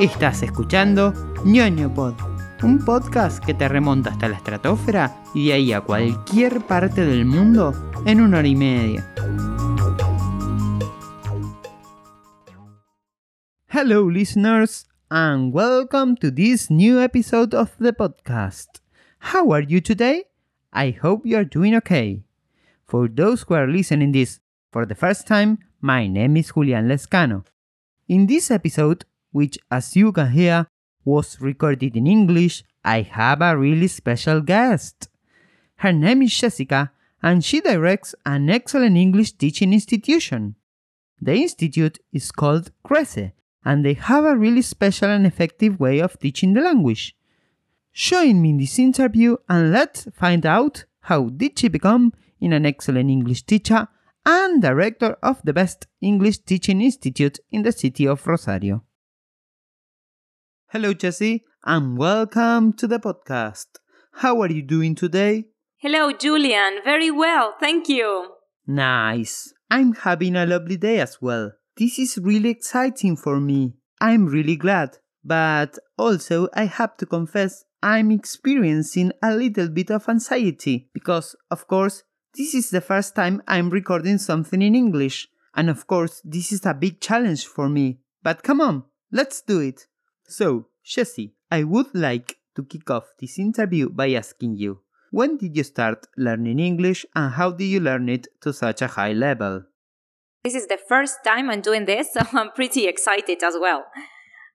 Estás escuchando ñoño Pod, un podcast que te remonta hasta la estratosfera y de ahí a cualquier parte del mundo en una hora y media. Hello, listeners, and welcome to this new episode of the podcast. How are you today? I hope you are doing okay. For those who are listening this for the first time, my name is Julian Lescano. In this episode, which as you can hear was recorded in English, I have a really special guest. Her name is Jessica and she directs an excellent English teaching institution. The institute is called Crece and they have a really special and effective way of teaching the language. Join me in this interview and let's find out how did she become in an excellent English teacher and director of the best English teaching institute in the city of Rosario. Hello, Jesi, and welcome to the podcast. How are you doing today? Hello, Julian. Very well, thank you. Nice. I'm having a lovely day as well. This is really exciting for me. I'm really glad. But also, I have to confess, I'm experiencing a little bit of anxiety because, of course, this is the first time I'm recording something in English. And of course, this is a big challenge for me. But come on, let's do it. So, Jesi, I would like to kick off this interview by asking you when did you start learning English and how did you learn it to such a high level? This is the first time I'm doing this, so I'm pretty excited as well.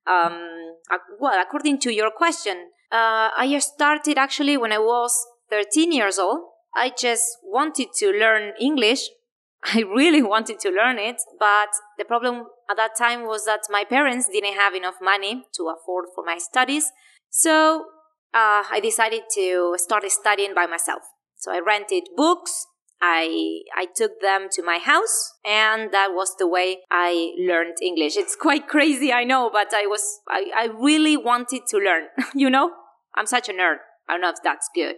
Um, well, according to your question, uh, I started actually when I was 13 years old. I just wanted to learn English. I really wanted to learn it, but the problem at that time was that my parents didn't have enough money to afford for my studies. So uh, I decided to start studying by myself. So I rented books. I I took them to my house, and that was the way I learned English. It's quite crazy, I know, but I was I, I really wanted to learn. you know, I'm such a nerd. I don't know if that's good.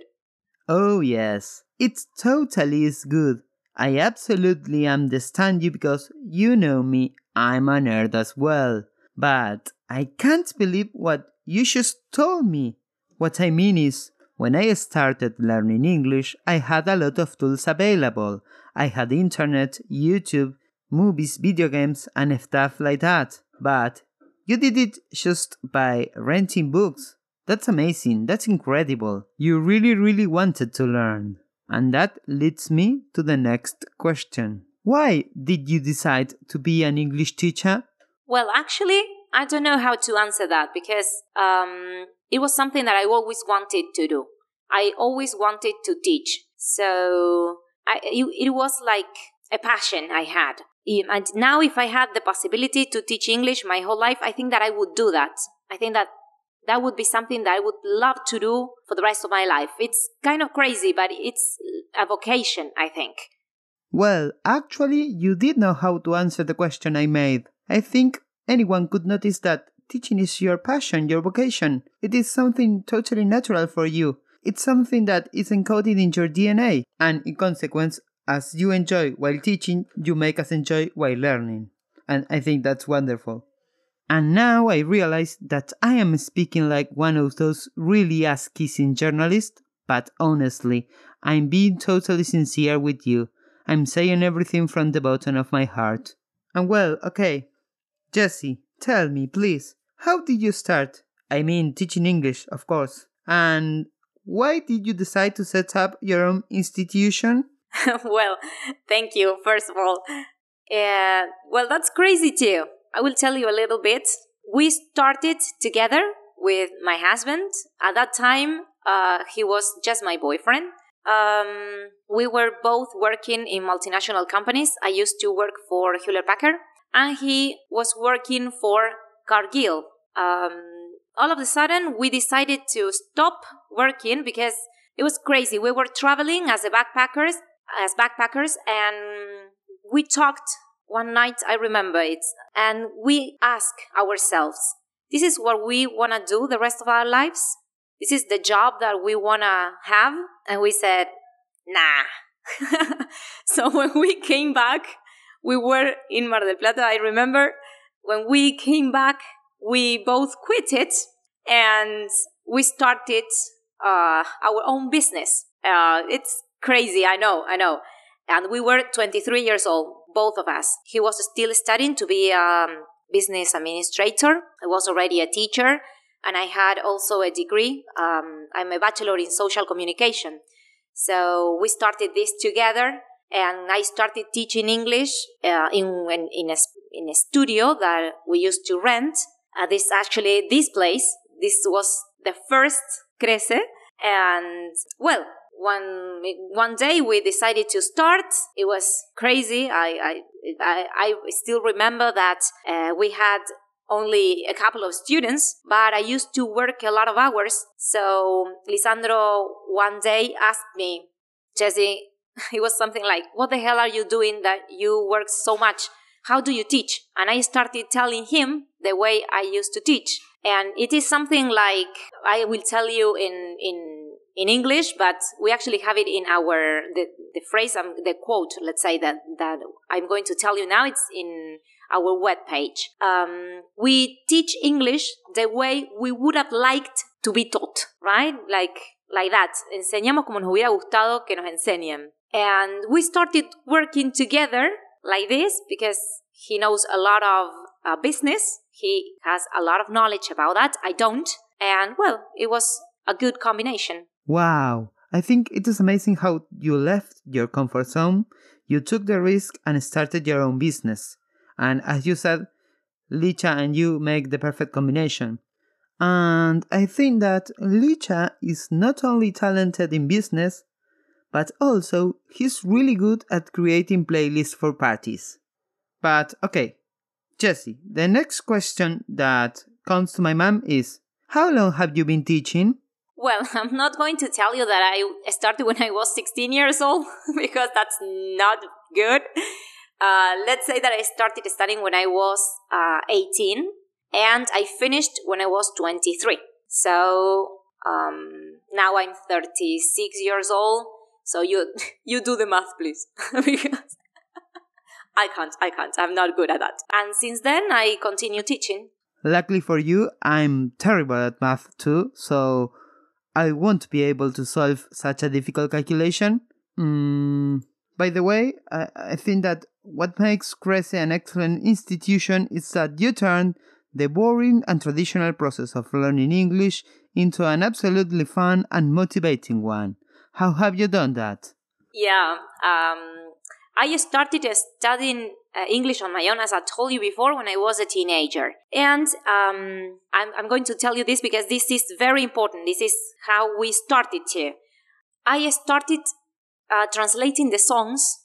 Oh yes, it totally is good. I absolutely understand you because you know me. I'm a nerd as well. But I can't believe what you just told me. What I mean is, when I started learning English, I had a lot of tools available. I had internet, YouTube, movies, video games, and stuff like that. But you did it just by renting books. That's amazing. That's incredible. You really, really wanted to learn. And that leads me to the next question. Why did you decide to be an English teacher? Well, actually, I don't know how to answer that because um, it was something that I always wanted to do. I always wanted to teach. So I, it, it was like a passion I had. And now, if I had the possibility to teach English my whole life, I think that I would do that. I think that that would be something that I would love to do for the rest of my life. It's kind of crazy, but it's a vocation, I think. Well, actually, you did know how to answer the question I made. I think anyone could notice that teaching is your passion, your vocation. It is something totally natural for you. It's something that is encoded in your DNA, and in consequence, as you enjoy while teaching, you make us enjoy while learning. And I think that's wonderful. And now I realize that I am speaking like one of those really ass kissing journalists, but honestly, I'm being totally sincere with you. I'm saying everything from the bottom of my heart. And well, okay. Jesi, tell me, please, how did you start? I mean, teaching English, of course. And why did you decide to set up your own institution? well, thank you, first of all. Uh, well, that's crazy too. I will tell you a little bit. We started together with my husband. At that time, uh, he was just my boyfriend. Um, we were both working in multinational companies. I used to work for Hewlett Packard, and he was working for Cargill. Um, all of a sudden, we decided to stop working because it was crazy. We were traveling as backpackers, as backpackers, and we talked one night. I remember it, and we asked ourselves, "This is what we want to do the rest of our lives." This is the job that we want to have. And we said, nah. so when we came back, we were in Mar del Plata. I remember when we came back, we both quit it and we started uh, our own business. Uh, it's crazy, I know, I know. And we were 23 years old, both of us. He was still studying to be a um, business administrator. I was already a teacher, and I had also a degree. Um, I'm a bachelor in social communication. So we started this together, and I started teaching English uh, in, in, a, in a studio that we used to rent. Uh, this actually, this place, this was the first Crece. And well, one one day we decided to start. It was crazy. I I I, I still remember that uh, we had only a couple of students, but I used to work a lot of hours. So Lisandro one day asked me, Jesi, it was something like, "What the hell are you doing that you work so much? How do you teach?" And I started telling him the way I used to teach and it is something like I will tell you in in in English, but we actually have it in our the the phrase um, the quote. Let's say that that I'm going to tell you now. It's in our web page. Um, we teach English the way we would have liked to be taught, right? Like like that. Enseñamos como nos hubiera gustado que nos enseñen. And we started working together like this because he knows a lot of uh, business he has a lot of knowledge about that. I don't. And well, it was a good combination. Wow. I think it is amazing how you left your comfort zone, you took the risk and started your own business. And as you said, Licha and you make the perfect combination. And I think that Licha is not only talented in business, but also he's really good at creating playlists for parties. But okay, Jesi, the next question that comes to my mind is How long have you been teaching? Well, I'm not going to tell you that I started when I was 16 years old because that's not good. Uh, let's say that I started studying when I was uh, 18 and I finished when I was 23. So um, now I'm 36 years old. So you you do the math, please, because I can't, I can't. I'm not good at that. And since then, I continue teaching. Luckily for you, I'm terrible at math too, so I won't be able to solve such a difficult calculation. Mm, by the way, I, I think that what makes Crece an excellent institution is that you turn the boring and traditional process of learning English into an absolutely fun and motivating one. How have you done that? Yeah, um, I started studying uh, English on my own, as I told you before, when I was a teenager. And um, I'm, I'm going to tell you this because this is very important. This is how we started here. I started uh, translating the songs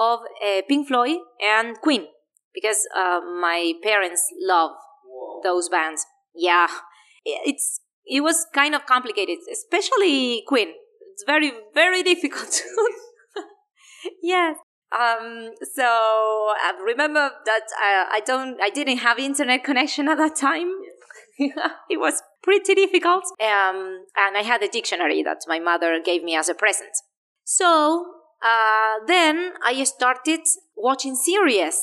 of uh, Pink Floyd and Queen because uh, my parents love Whoa. those bands. Yeah, it's it was kind of complicated, especially Queen. It's very very difficult. yes, um, so I remember that I, I don't, I didn't have internet connection at that time. it was pretty difficult. Um, and I had a dictionary that my mother gave me as a present. So uh, then I started watching series.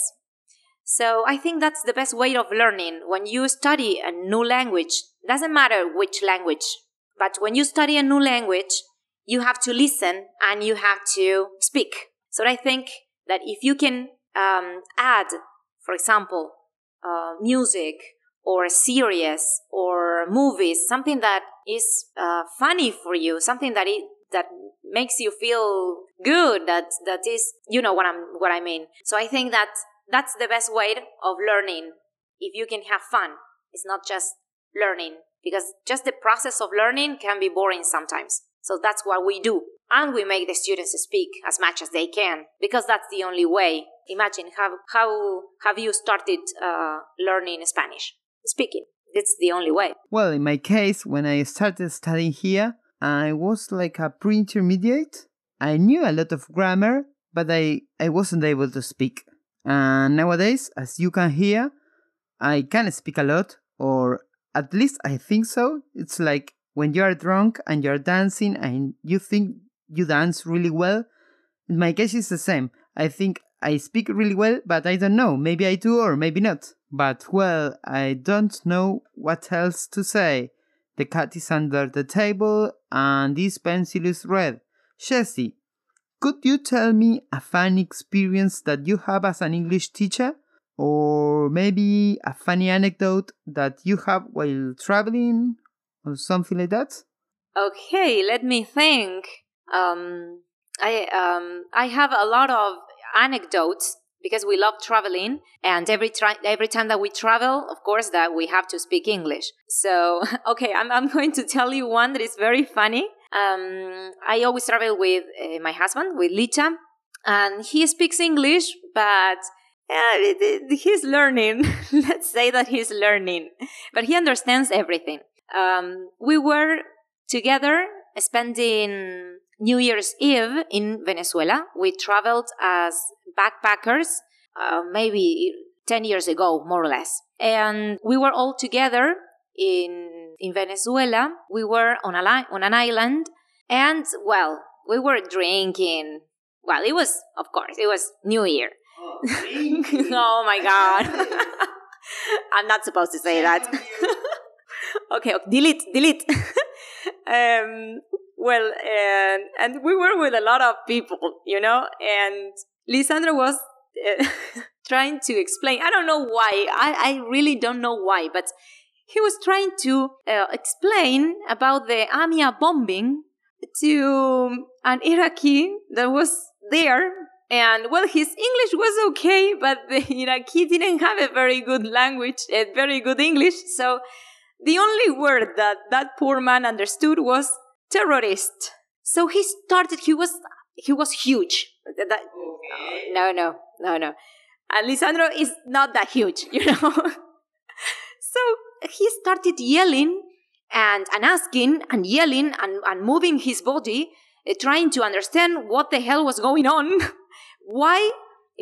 So I think that's the best way of learning. When you study a new language, doesn't matter which language, but when you study a new language, you have to listen and you have to speak. So I think that if you can um, add, for example, uh, music or series or movies, something that is uh, funny for you, something that it that makes you feel good, that that is, you know what I'm what I mean. So I think that that's the best way of learning. If you can have fun, it's not just learning because just the process of learning can be boring sometimes. So that's what we do. And we make the students speak as much as they can because that's the only way. Imagine how, how have you started uh, learning Spanish? Speaking. It's the only way. Well, in my case, when I started studying here, I was like a pre intermediate. I knew a lot of grammar, but I, I wasn't able to speak. And nowadays, as you can hear, I can speak a lot, or at least I think so. It's like when you are drunk and you're dancing and you think you dance really well. In my case, it's the same. I think I speak really well, but I don't know. Maybe I do or maybe not. But well, I don't know what else to say. The cat is under the table and this pencil is red. Jesi, could you tell me a funny experience that you have as an English teacher? Or maybe a funny anecdote that you have while traveling or something like that? Okay, let me think. Um, I um, I have a lot of anecdotes because we love traveling and every every time that we travel of course that we have to speak english. So okay i'm, I'm going to tell you one that is very funny. Um, i always travel with uh, my husband with licha and he speaks english but he's learning. Let's say that he's learning but he understands everything. Um, we were together spending New Year's Eve in Venezuela. We traveled as backpackers, uh, maybe 10 years ago, more or less. And we were all together in, in Venezuela. We were on, a li- on an island, and well, we were drinking. Well, it was, of course, it was New Year. Oh, oh my God. I'm not supposed to say that. okay, okay, delete, delete. um, well, and and we were with a lot of people, you know, and Lisandro was uh, trying to explain. I don't know why. I I really don't know why, but he was trying to uh, explain about the Amia bombing to an Iraqi that was there. And well, his English was okay, but the Iraqi didn't have a very good language, a very good English. So the only word that that poor man understood was terrorist. So he started. He was he was huge. That, okay. No, no, no, no. And Lisandro is not that huge, you know. so he started yelling and and asking and yelling and, and moving his body, uh, trying to understand what the hell was going on. Why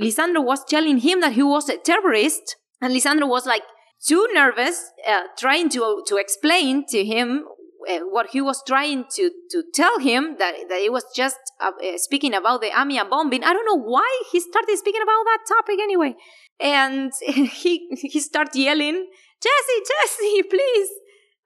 Lisandro was telling him that he was a terrorist, and Lisandro was like too nervous, uh, trying to to explain to him uh, what he was trying to, to tell him that, that it was just uh, uh, speaking about the Amia bombing. I don't know why he started speaking about that topic anyway. And he he started yelling, Jesi, Jesi, please.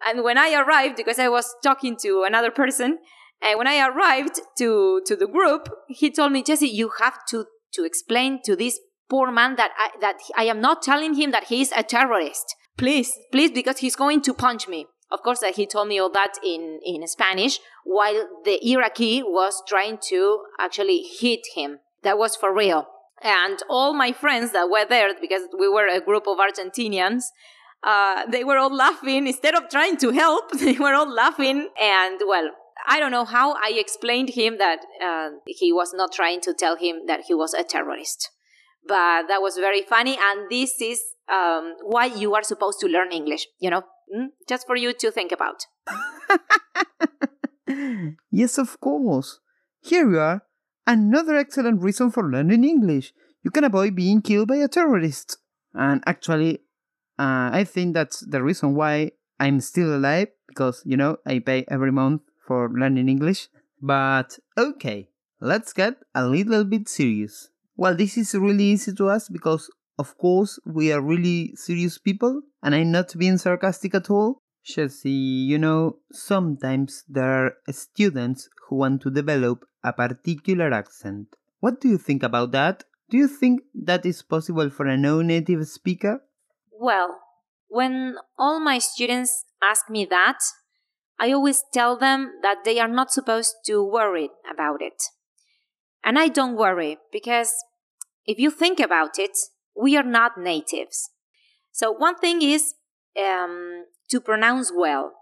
And when I arrived, because I was talking to another person, and when I arrived to, to the group, he told me, Jesi, you have to, to explain to this poor man that I, that I am not telling him that he's a terrorist. Please, please, because he's going to punch me. Of course, that he told me all that in, in Spanish, while the Iraqi was trying to actually hit him. That was for real. And all my friends that were there, because we were a group of Argentinians, uh, they were all laughing. Instead of trying to help, they were all laughing. And well, I don't know how I explained him that uh, he was not trying to tell him that he was a terrorist. But that was very funny. And this is um, why you are supposed to learn English, you know? Mm? Just for you to think about. yes, of course. Here you are. Another excellent reason for learning English. You can avoid being killed by a terrorist. And actually, uh, I think that's the reason why I'm still alive because, you know, I pay every month for learning English. But okay, let's get a little bit serious. Well, this is really easy to us because of course, we are really serious people, and I'm not being sarcastic at all. Jesi, you know, sometimes there are students who want to develop a particular accent. What do you think about that? Do you think that is possible for a non native speaker? Well, when all my students ask me that, I always tell them that they are not supposed to worry about it. And I don't worry because if you think about it, we are not natives. So, one thing is um, to pronounce well.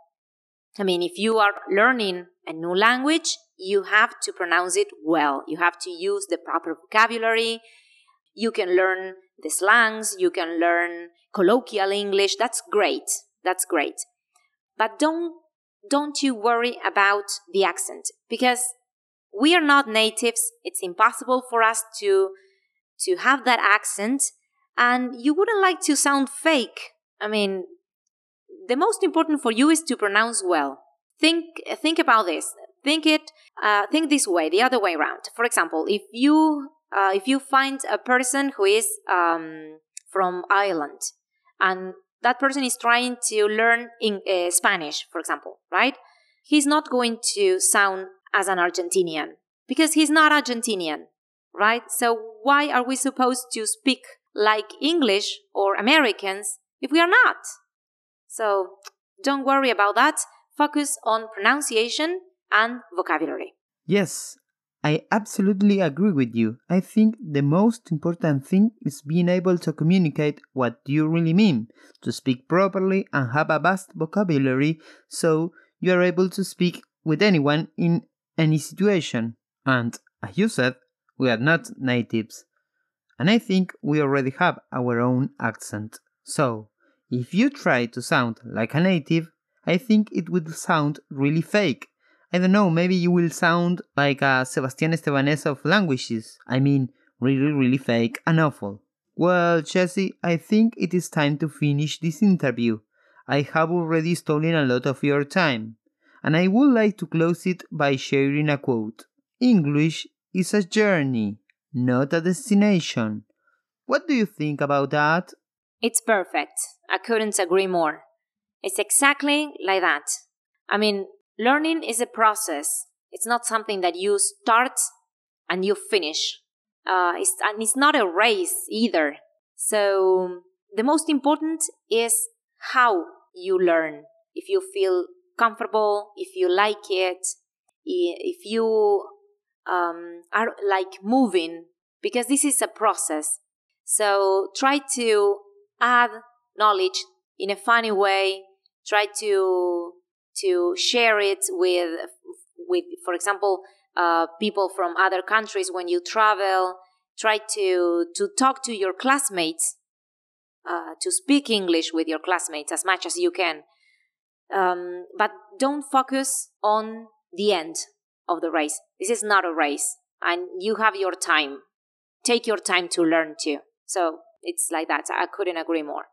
I mean, if you are learning a new language, you have to pronounce it well. You have to use the proper vocabulary. You can learn the slangs, you can learn colloquial English. That's great. That's great. But don't don't you worry about the accent because we are not natives. It's impossible for us to to have that accent and you wouldn't like to sound fake. I mean, the most important for you is to pronounce well. Think think about this. Think it. Uh, think this way, the other way around. For example, if you uh, if you find a person who is um, from Ireland and that person is trying to learn in uh, Spanish, for example, right? He's not going to sound as an Argentinian because he's not Argentinian, right? So why are we supposed to speak like English or Americans if we are not? So don't worry about that. Focus on pronunciation and vocabulary. Yes, I absolutely agree with you. I think the most important thing is being able to communicate what you really mean, to speak properly and have a vast vocabulary so you are able to speak with anyone in any situation. And, as you said, we are not natives. And I think we already have our own accent. So, if you try to sound like a native, I think it would sound really fake I don't know, maybe you will sound like a Sebastian Estevanez of languages. I mean, really, really fake and awful. Well, Jesi, I think it is time to finish this interview. I have already stolen a lot of your time, and I would like to close it by sharing a quote English is a journey, not a destination. What do you think about that? It's perfect. I couldn't agree more. It's exactly like that. I mean, Learning is a process. It's not something that you start and you finish. Uh, it's, and it's not a race either. So the most important is how you learn. If you feel comfortable, if you like it, if you um, are like moving, because this is a process. So try to add knowledge in a funny way. Try to to share it with with for example uh, people from other countries when you travel try to to talk to your classmates uh, to speak english with your classmates as much as you can um, but don't focus on the end of the race this is not a race and you have your time. Take your time to learn too. So it's like that. I couldn't agree more.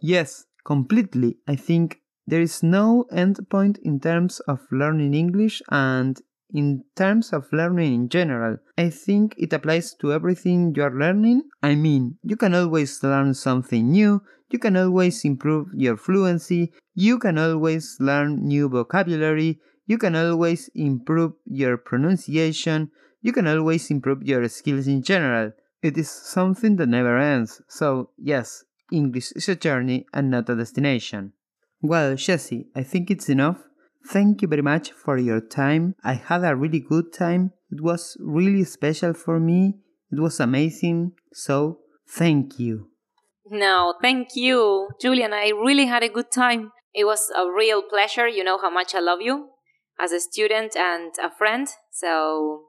Yes completely. I think there is no end point in terms of learning English and in terms of learning in general. I think it applies to everything you are learning. I mean, you can always learn something new, you can always improve your fluency, you can always learn new vocabulary, you can always improve your pronunciation, you can always improve your skills in general. It is something that never ends. So, yes, English is a journey and not a destination. Well, Jesi, I think it's enough. Thank you very much for your time. I had a really good time. It was really special for me. It was amazing. So, thank you. No, thank you, Julian. I really had a good time. It was a real pleasure. You know how much I love you as a student and a friend. So,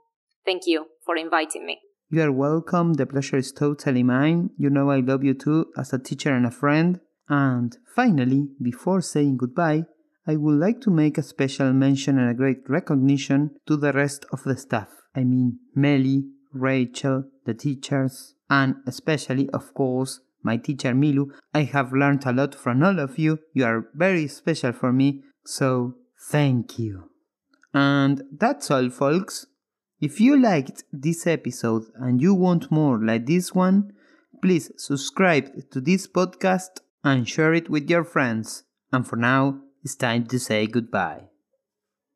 thank you for inviting me. You are welcome. The pleasure is totally mine. You know I love you too as a teacher and a friend. And finally, before saying goodbye, I would like to make a special mention and a great recognition to the rest of the staff. I mean, Melly, Rachel, the teachers, and especially, of course, my teacher Milu. I have learned a lot from all of you. You are very special for me, so thank you. And that's all, folks. If you liked this episode and you want more like this one, please subscribe to this podcast and share it with your friends. And for now, it's time to say goodbye.